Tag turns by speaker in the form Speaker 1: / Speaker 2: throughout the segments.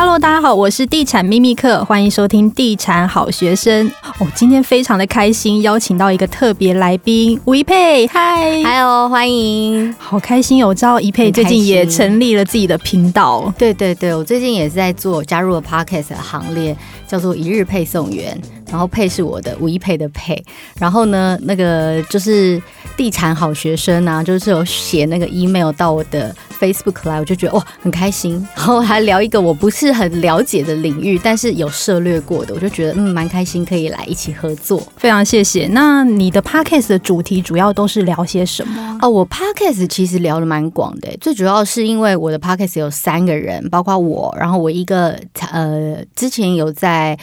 Speaker 1: Hello，大家好，我是地产秘密客，欢迎收听地产好学生。哦，今天非常的开心，邀请到一个特别来宾吴一佩，嗨
Speaker 2: ，Hello，欢迎，
Speaker 1: 好开心哦！我知道一佩最近也成立了自己的频道，
Speaker 2: 对对对，我最近也是在做加入了 Podcast 的行列，叫做一日配送员。然后配是我的吴一佩的配，然后呢，那个就是地产好学生啊，就是有写那个 email 到我的 Facebook 来，我就觉得哇很开心，然后还聊一个我不是很了解的领域，但是有涉略过的，我就觉得嗯蛮开心，可以来一起合作，
Speaker 1: 非常谢谢。那你的 Podcast 的主题主要都是聊些什么？
Speaker 2: 哦，我 Podcast 其实聊的蛮广的，最主要是因为我的 Podcast 有三个人，包括我，然后我一个呃之前有在。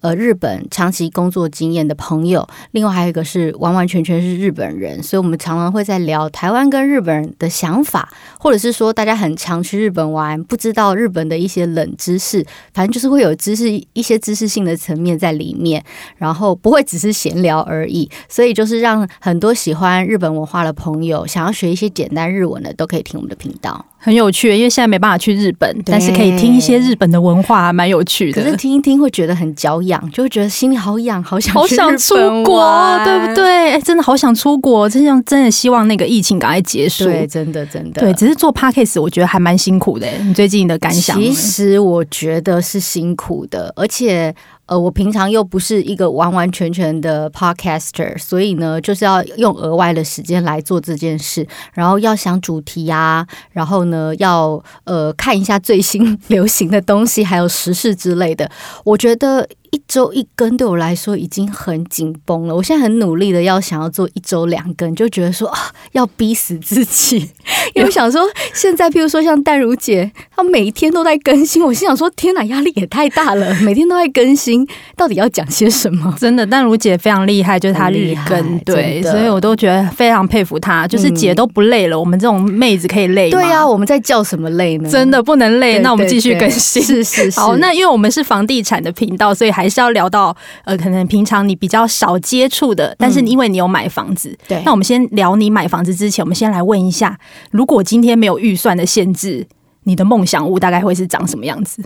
Speaker 2: 呃，日本长期工作经验的朋友，另外还有一个是完完全全是日本人，所以我们常常会在聊台湾跟日本人的想法，或者是说大家很常去日本玩，不知道日本的一些冷知识，反正就是会有知识一些知识性的层面在里面，然后不会只是闲聊而已，所以就是让很多喜欢日本文化的朋友，想要学一些简单日文的，都可以听我们的频道。
Speaker 1: 很有趣，因为现在没办法去日本，但是可以听一些日本的文化，蛮有趣的。
Speaker 2: 可是听一听会觉得很脚痒，就会觉得心里好痒，好想
Speaker 1: 好想出国，对不对？真的好想出国，真想真的希望那个疫情赶快结束。
Speaker 2: 对，真的真的。
Speaker 1: 对，只是做 Podcast 我觉得还蛮辛苦的。你最近的感想？
Speaker 2: 其实我觉得是辛苦的，而且。呃，我平常又不是一个完完全全的 podcaster，所以呢，就是要用额外的时间来做这件事，然后要想主题啊，然后呢，要呃看一下最新 流行的东西，还有时事之类的。我觉得。一周一更对我来说已经很紧绷了，我现在很努力的要想要做一周两更，就觉得说啊，要逼死自己，因为我想说现在，譬如说像淡如姐，她每一天都在更新，我心想说天哪，压力也太大了，每天都在更新，到底要讲些什么？
Speaker 1: 真的，淡如姐非常厉害，就是她日更，对，所以我都觉得非常佩服她，就是姐都不累了，嗯、我们这种妹子可以累吗？
Speaker 2: 对呀、啊，我们在叫什么累呢？
Speaker 1: 真的不能累，那我们继续更新，
Speaker 2: 是是是。
Speaker 1: 好，那因为我们是房地产的频道，所以还。还是要聊到呃，可能平常你比较少接触的，但是因为你有买房子，对、嗯。那我们先聊你买房子之前，我们先来问一下，如果今天没有预算的限制，你的梦想屋大概会是长什么样子？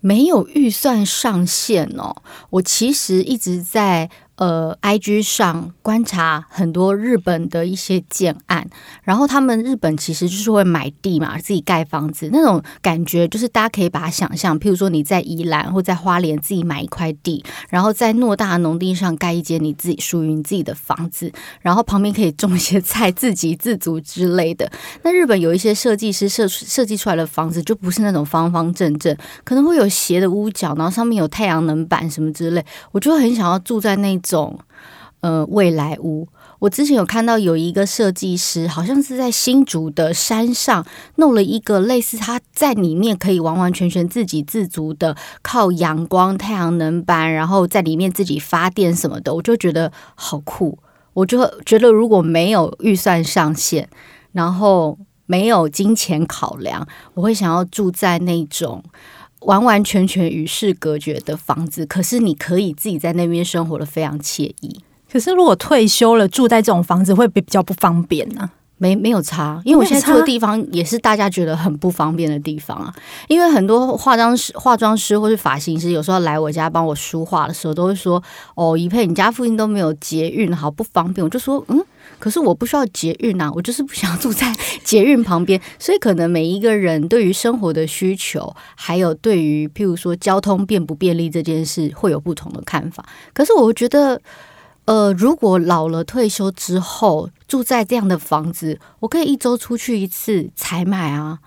Speaker 2: 没有预算上限哦，我其实一直在。呃，IG 上观察很多日本的一些建案，然后他们日本其实就是会买地嘛，自己盖房子那种感觉，就是大家可以把它想象，譬如说你在宜兰或在花莲自己买一块地，然后在偌大的农地上盖一间你自己属于你自己的房子，然后旁边可以种一些菜，自给自足之类的。那日本有一些设计师设设计出来的房子，就不是那种方方正正，可能会有斜的屋角，然后上面有太阳能板什么之类，我就很想要住在那种。呃未来屋，我之前有看到有一个设计师，好像是在新竹的山上弄了一个类似他在里面可以完完全全自给自足的，靠阳光、太阳能板，然后在里面自己发电什么的，我就觉得好酷。我就觉得如果没有预算上限，然后没有金钱考量，我会想要住在那种。完完全全与世隔绝的房子，可是你可以自己在那边生活的非常惬意。
Speaker 1: 可是如果退休了住在这种房子，会比较不方便呢？
Speaker 2: 没没有差，因为我现在住的地方也是大家觉得很不方便的地方啊。因为很多化妆师、化妆师或是发型师，有时候来我家帮我梳化的时候，都会说：“哦，怡佩，你家附近都没有捷运，好不方便。”我就说：“嗯。”可是我不需要捷运啊，我就是不想住在 捷运旁边，所以可能每一个人对于生活的需求，还有对于譬如说交通便不便利这件事，会有不同的看法。可是我觉得，呃，如果老了退休之后住在这样的房子，我可以一周出去一次采买啊。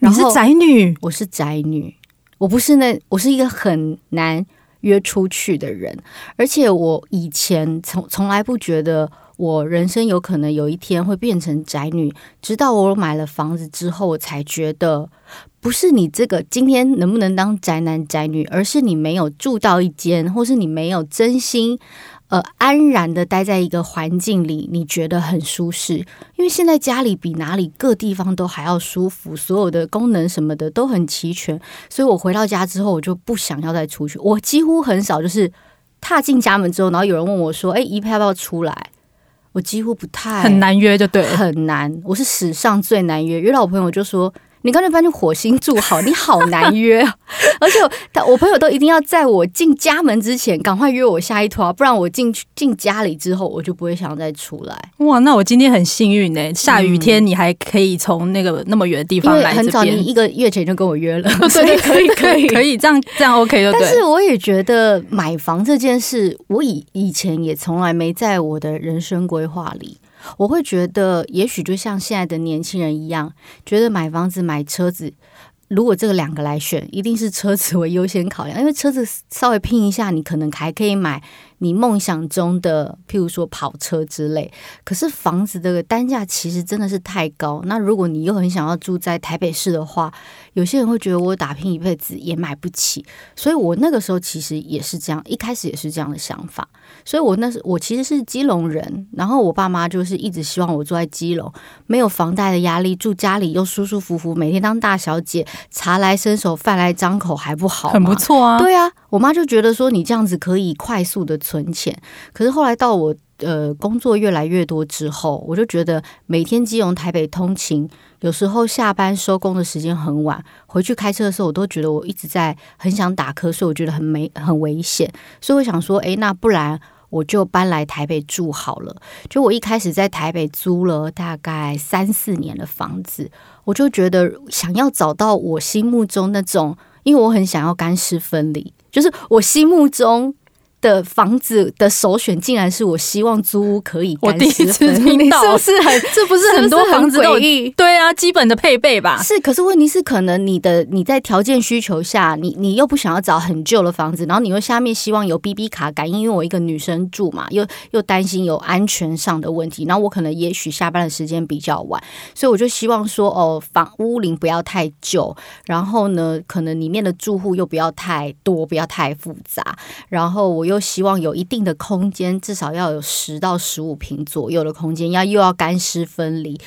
Speaker 1: 你是宅女，
Speaker 2: 我是宅女，我不是那，我是一个很难约出去的人，而且我以前从从来不觉得。我人生有可能有一天会变成宅女，直到我买了房子之后，我才觉得不是你这个今天能不能当宅男宅女，而是你没有住到一间，或是你没有真心呃安然的待在一个环境里，你觉得很舒适。因为现在家里比哪里各地方都还要舒服，所有的功能什么的都很齐全，所以我回到家之后，我就不想要再出去。我几乎很少就是踏进家门之后，然后有人问我说：“哎，怡佩要不要出来？”我几乎不太
Speaker 1: 很难约，就对，
Speaker 2: 很难。我是史上最难约，约到我朋友就说：“你干脆搬去火星住好，你好难约，啊 而且他我朋友都一定要在我进家门之前赶快约我下一拖，不然我进去进家里之后我就不会想再出来。
Speaker 1: 哇，那我今天很幸运呢，下雨天你还可以从那个那么远的地方来
Speaker 2: 很早你一个月前就跟我约了，所以可以 可以
Speaker 1: 可以这样这样 OK 就对。
Speaker 2: 但是我也觉得买房这件事，我以以前也从来没在我的人生规划里。我会觉得，也许就像现在的年轻人一样，觉得买房子、买车子，如果这个两个来选，一定是车子为优先考量，因为车子稍微拼一下，你可能还可以买。你梦想中的，譬如说跑车之类，可是房子的单价其实真的是太高。那如果你又很想要住在台北市的话，有些人会觉得我打拼一辈子也买不起。所以我那个时候其实也是这样，一开始也是这样的想法。所以我那时我其实是基隆人，然后我爸妈就是一直希望我住在基隆，没有房贷的压力，住家里又舒舒服服，每天当大小姐，茶来伸手，饭来张口，还不好？
Speaker 1: 很不错啊。
Speaker 2: 对啊，我妈就觉得说你这样子可以快速的。存钱，可是后来到我呃工作越来越多之后，我就觉得每天基隆台北通勤，有时候下班收工的时间很晚，回去开车的时候，我都觉得我一直在很想打瞌睡，我觉得很没很危险，所以我想说，诶，那不然我就搬来台北住好了。就我一开始在台北租了大概三四年的房子，我就觉得想要找到我心目中那种，因为我很想要干湿分离，就是我心目中。的房子的首选竟然是我希望租屋可以干湿分离。我第一次 听到，
Speaker 1: 是不是很？这不是很多房子都有？对啊，基本的配备吧。
Speaker 2: 是，可是问题是，可能你的你在条件需求下，你你又不想要找很旧的房子，然后你又下面希望有 BB 卡感应，因为我一个女生住嘛，又又担心有安全上的问题。然后我可能也许下班的时间比较晚，所以我就希望说，哦，房屋龄不要太旧，然后呢，可能里面的住户又不要太多，不要太复杂，然后我。又希望有一定的空间，至少要有十到十五平左右的空间，要又要干湿分离。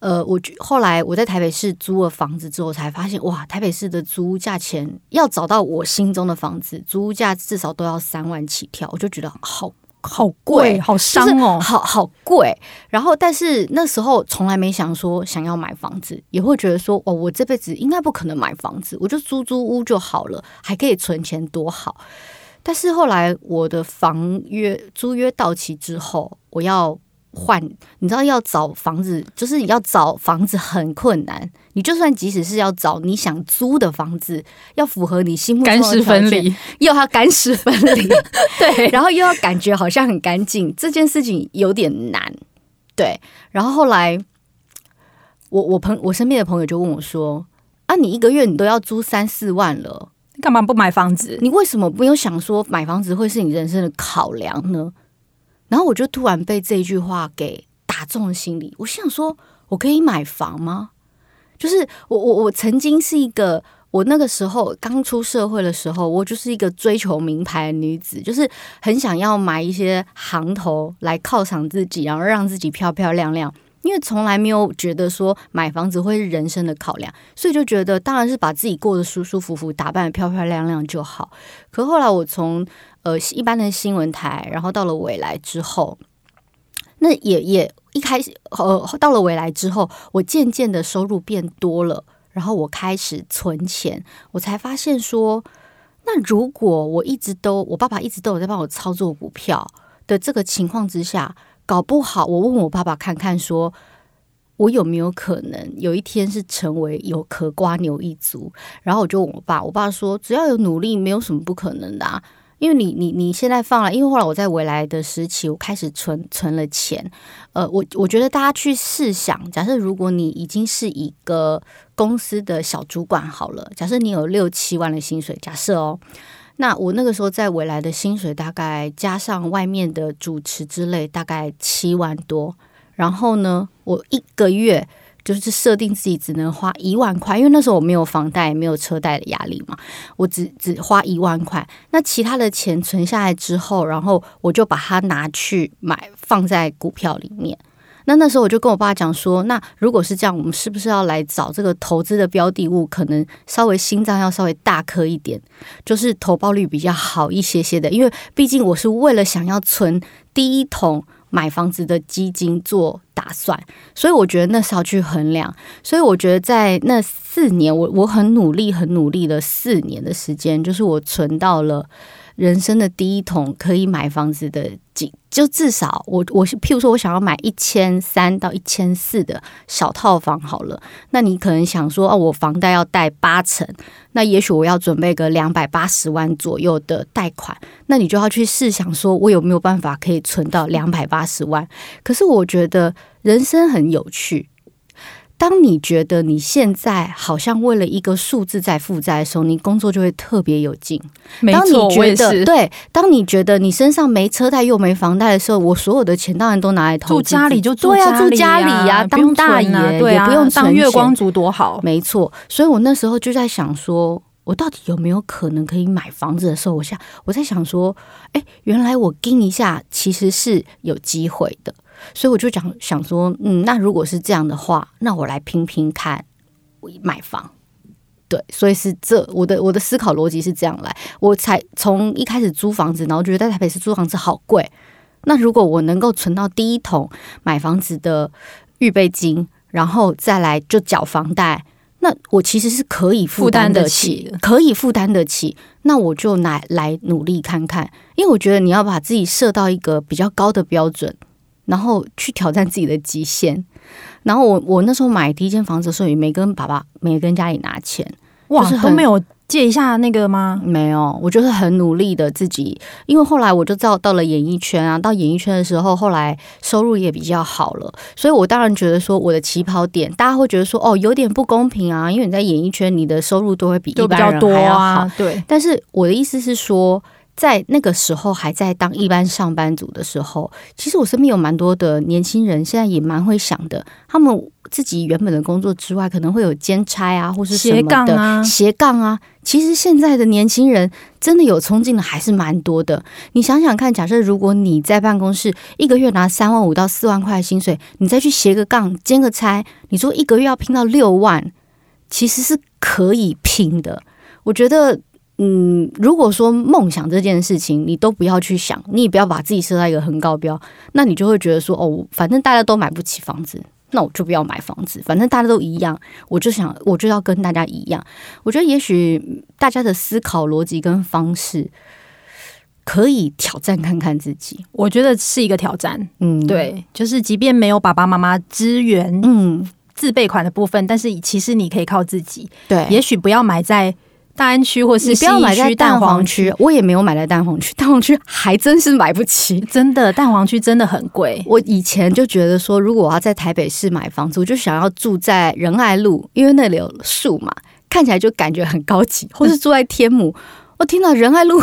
Speaker 2: 呃，我后来我在台北市租了房子之后，才发现哇，台北市的租屋价钱要找到我心中的房子，租屋价至少都要三万起跳，我就觉得好好贵，
Speaker 1: 好伤哦，
Speaker 2: 好好贵。然后，但是那时候从来没想说想要买房子，也会觉得说哦，我这辈子应该不可能买房子，我就租租屋就好了，还可以存钱，多好。但是后来我的房约租约到期之后，我要换，你知道要找房子，就是你要找房子很困难。你就算即使是要找你想租的房子，要符合你心目中的
Speaker 1: 干湿分离，
Speaker 2: 又要干湿分离，对，然后又要感觉好像很干净，这件事情有点难。对，然后后来我我朋我身边的朋友就问我说：“啊，你一个月你都要租三四万了。”
Speaker 1: 你干嘛不买房子？
Speaker 2: 你为什么没有想说买房子会是你人生的考量呢？然后我就突然被这句话给打中了心里。我想说，我可以买房吗？就是我我我曾经是一个，我那个时候刚出社会的时候，我就是一个追求名牌的女子，就是很想要买一些行头来犒赏自己，然后让自己漂漂亮亮。因为从来没有觉得说买房子会是人生的考量，所以就觉得当然是把自己过得舒舒服服、打扮漂漂亮亮就好。可后来我从呃一般的新闻台，然后到了未来之后，那也也一开始呃到了未来之后，我渐渐的收入变多了，然后我开始存钱，我才发现说，那如果我一直都我爸爸一直都有在帮我操作股票的这个情况之下。搞不好，我问我爸爸看看，说我有没有可能有一天是成为有壳瓜牛一族？然后我就问我爸，我爸说只要有努力，没有什么不可能的啊。因为你你你现在放了，因为后来我在未来的时期，我开始存存了钱。呃，我我觉得大家去试想，假设如果你已经是一个公司的小主管好了，假设你有六七万的薪水，假设哦。那我那个时候在未来的薪水大概加上外面的主持之类，大概七万多。然后呢，我一个月就是设定自己只能花一万块，因为那时候我没有房贷，没有车贷的压力嘛，我只只花一万块。那其他的钱存下来之后，然后我就把它拿去买，放在股票里面。那那时候我就跟我爸讲说，那如果是这样，我们是不是要来找这个投资的标的物？可能稍微心脏要稍微大颗一点，就是投报率比较好一些些的。因为毕竟我是为了想要存第一桶买房子的基金做打算，所以我觉得那是要去衡量。所以我觉得在那四年，我我很努力、很努力的四年的时间，就是我存到了。人生的第一桶可以买房子的金，就至少我我是譬如说，我想要买一千三到一千四的小套房好了。那你可能想说，哦，我房贷要贷八成，那也许我要准备个两百八十万左右的贷款。那你就要去试想说，我有没有办法可以存到两百八十万？可是我觉得人生很有趣。当你觉得你现在好像为了一个数字在负债的时候，你工作就会特别有劲。
Speaker 1: 没错，
Speaker 2: 当你觉得。对，当你觉得你身上没车贷又没房贷的时候，我所有的钱当然都拿来投资。
Speaker 1: 住家里就住
Speaker 2: 对啊，住家里呀、啊，当大爷，
Speaker 1: 对啊，
Speaker 2: 也不用
Speaker 1: 当月光族多好。
Speaker 2: 没错，所以我那时候就在想说，我到底有没有可能可以买房子的时候，我想我在想说，哎，原来我盯一下其实是有机会的。所以我就讲想说，嗯，那如果是这样的话，那我来拼拼看，我买房。对，所以是这我的我的思考逻辑是这样来，我才从一开始租房子，然后觉得在台北市租房子好贵。那如果我能够存到第一桶买房子的预备金，然后再来就缴房贷，那我其实是可以负担得起，可以负担得起。那我就来来努力看看，因为我觉得你要把自己设到一个比较高的标准。然后去挑战自己的极限。然后我我那时候买第一间房子的时候，也没跟爸爸，没跟家里拿钱，
Speaker 1: 哇，
Speaker 2: 就是
Speaker 1: 都没有借一下那个吗？
Speaker 2: 没有，我就是很努力的自己。因为后来我就到到了演艺圈啊，到演艺圈的时候，后来收入也比较好了，所以我当然觉得说我的起跑点，大家会觉得说哦，有点不公平啊，因为你在演艺圈，你的收入都会比一般人还要好，
Speaker 1: 啊、对。
Speaker 2: 但是我的意思是说。在那个时候还在当一般上班族的时候，其实我身边有蛮多的年轻人，现在也蛮会想的。他们自己原本的工作之外，可能会有兼差啊，或是什么的斜杠啊。斜杠啊，其实现在的年轻人真的有冲劲的还是蛮多的。你想想看，假设如果你在办公室一个月拿三万五到四万块的薪水，你再去斜个杠兼个差，你说一个月要拼到六万，其实是可以拼的。我觉得。嗯，如果说梦想这件事情你都不要去想，你也不要把自己设在一个很高标，那你就会觉得说哦，反正大家都买不起房子，那我就不要买房子，反正大家都一样，我就想我就要跟大家一样。我觉得也许大家的思考逻辑跟方式可以挑战看看自己，
Speaker 1: 我觉得是一个挑战。嗯，对，就是即便没有爸爸妈妈支援，嗯，自备款的部分，但是其实你可以靠自己。对，也许不要买在。大安区或是
Speaker 2: 不要买在蛋黄区，我也没有买在蛋黄区。蛋黄区还真是买不起，
Speaker 1: 真的，蛋黄区真的很贵。
Speaker 2: 我以前就觉得说，如果我要在台北市买房子，我就想要住在仁爱路，因为那里有树嘛，看起来就感觉很高级。或是住在天母，我听到仁爱路，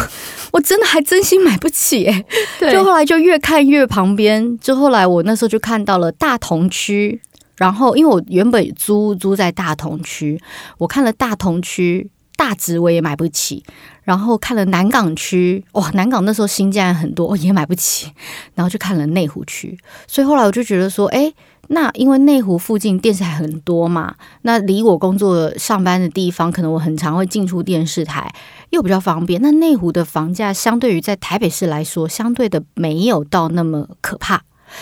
Speaker 2: 我真的还真心买不起哎。对，就后来就越看越旁边，就后来我那时候就看到了大同区，然后因为我原本租租在大同区，我看了大同区。大直我也买不起，然后看了南港区，哇，南港那时候新建很多，我也买不起，然后就看了内湖区，所以后来我就觉得说，哎，那因为内湖附近电视台很多嘛，那离我工作上班的地方，可能我很常会进出电视台，又比较方便。那内湖的房价相对于在台北市来说，相对的没有到那么可怕，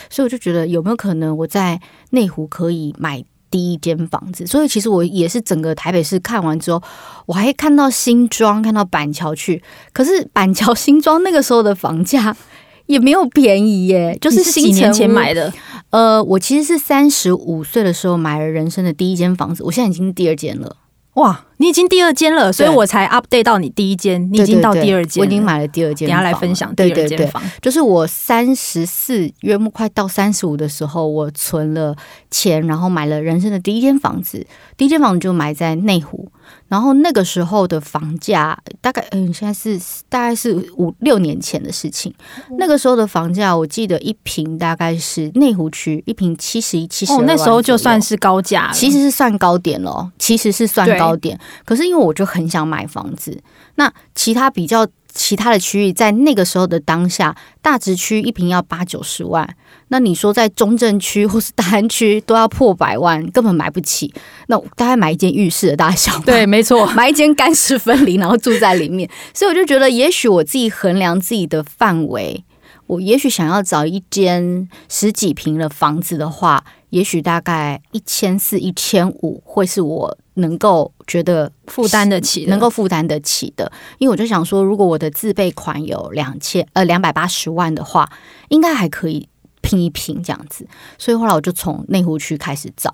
Speaker 2: 所以我就觉得有没有可能我在内湖可以买。第一间房子，所以其实我也是整个台北市看完之后，我还看到新庄，看到板桥去。可是板桥新庄那个时候的房价也没有便宜耶，就是
Speaker 1: 几年前买的。
Speaker 2: 呃，我其实是三十五岁的时候买了人生的第一间房子，我现在已经第二间了。
Speaker 1: 哇，你已经第二间了，所以我才 update 到你第一间，你已经到第二间，
Speaker 2: 我已经买了第二间。
Speaker 1: 等下来分享第二间房，
Speaker 2: 就是我三十四月末快到三十五的时候，我存了钱，然后买了人生的第一间房子。第一间房子就买在内湖。然后那个时候的房价大概，嗯，现在是大概是五六年前的事情。那个时候的房价，我记得一平大概是内湖区一平七十一、七十。
Speaker 1: 那时候就算是高价，
Speaker 2: 其实是算高点咯，其实是算高点。可是因为我就很想买房子，那其他比较其他的区域，在那个时候的当下，大直区一平要八九十万。那你说在中正区或是大安区都要破百万，根本买不起。那大概买一间浴室的大小，
Speaker 1: 对，没错，
Speaker 2: 买一间干湿分离，然后住在里面。所以我就觉得，也许我自己衡量自己的范围，我也许想要找一间十几平的房子的话，也许大概一千四、一千五会是我能够觉得
Speaker 1: 负担得起、
Speaker 2: 能够负担得起的。因为我就想说，如果我的自备款有两千呃两百八十万的话，应该还可以拼一拼这样子。所以后来我就从内湖区开始找。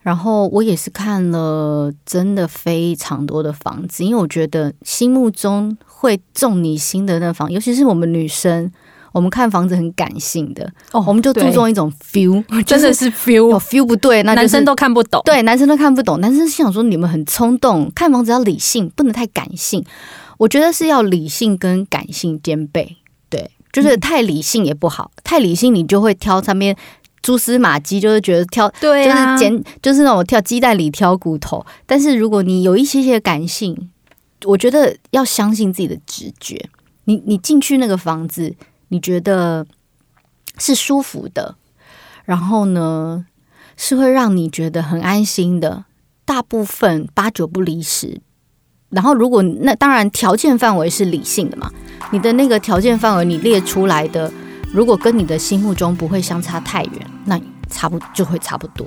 Speaker 2: 然后我也是看了真的非常多的房子，因为我觉得心目中会中你心的那房，尤其是我们女生，我们看房子很感性的，哦，我们就注重一种 feel，
Speaker 1: 真的是 feel，
Speaker 2: 有 feel 不对，那、就是、
Speaker 1: 男生都看不懂，
Speaker 2: 对，男生都看不懂。男生想说你们很冲动，看房子要理性，不能太感性。我觉得是要理性跟感性兼备，对，就是太理性也不好，嗯、太理性你就会挑上面。蛛丝马迹就是觉得挑，对啊，就是捡，就是那种挑鸡蛋里挑骨头。但是如果你有一些些感性，我觉得要相信自己的直觉。你你进去那个房子，你觉得是舒服的，然后呢是会让你觉得很安心的，大部分八九不离十。然后如果那当然条件范围是理性的嘛，你的那个条件范围你列出来的。如果跟你的心目中不会相差太远，那差不就会差不多。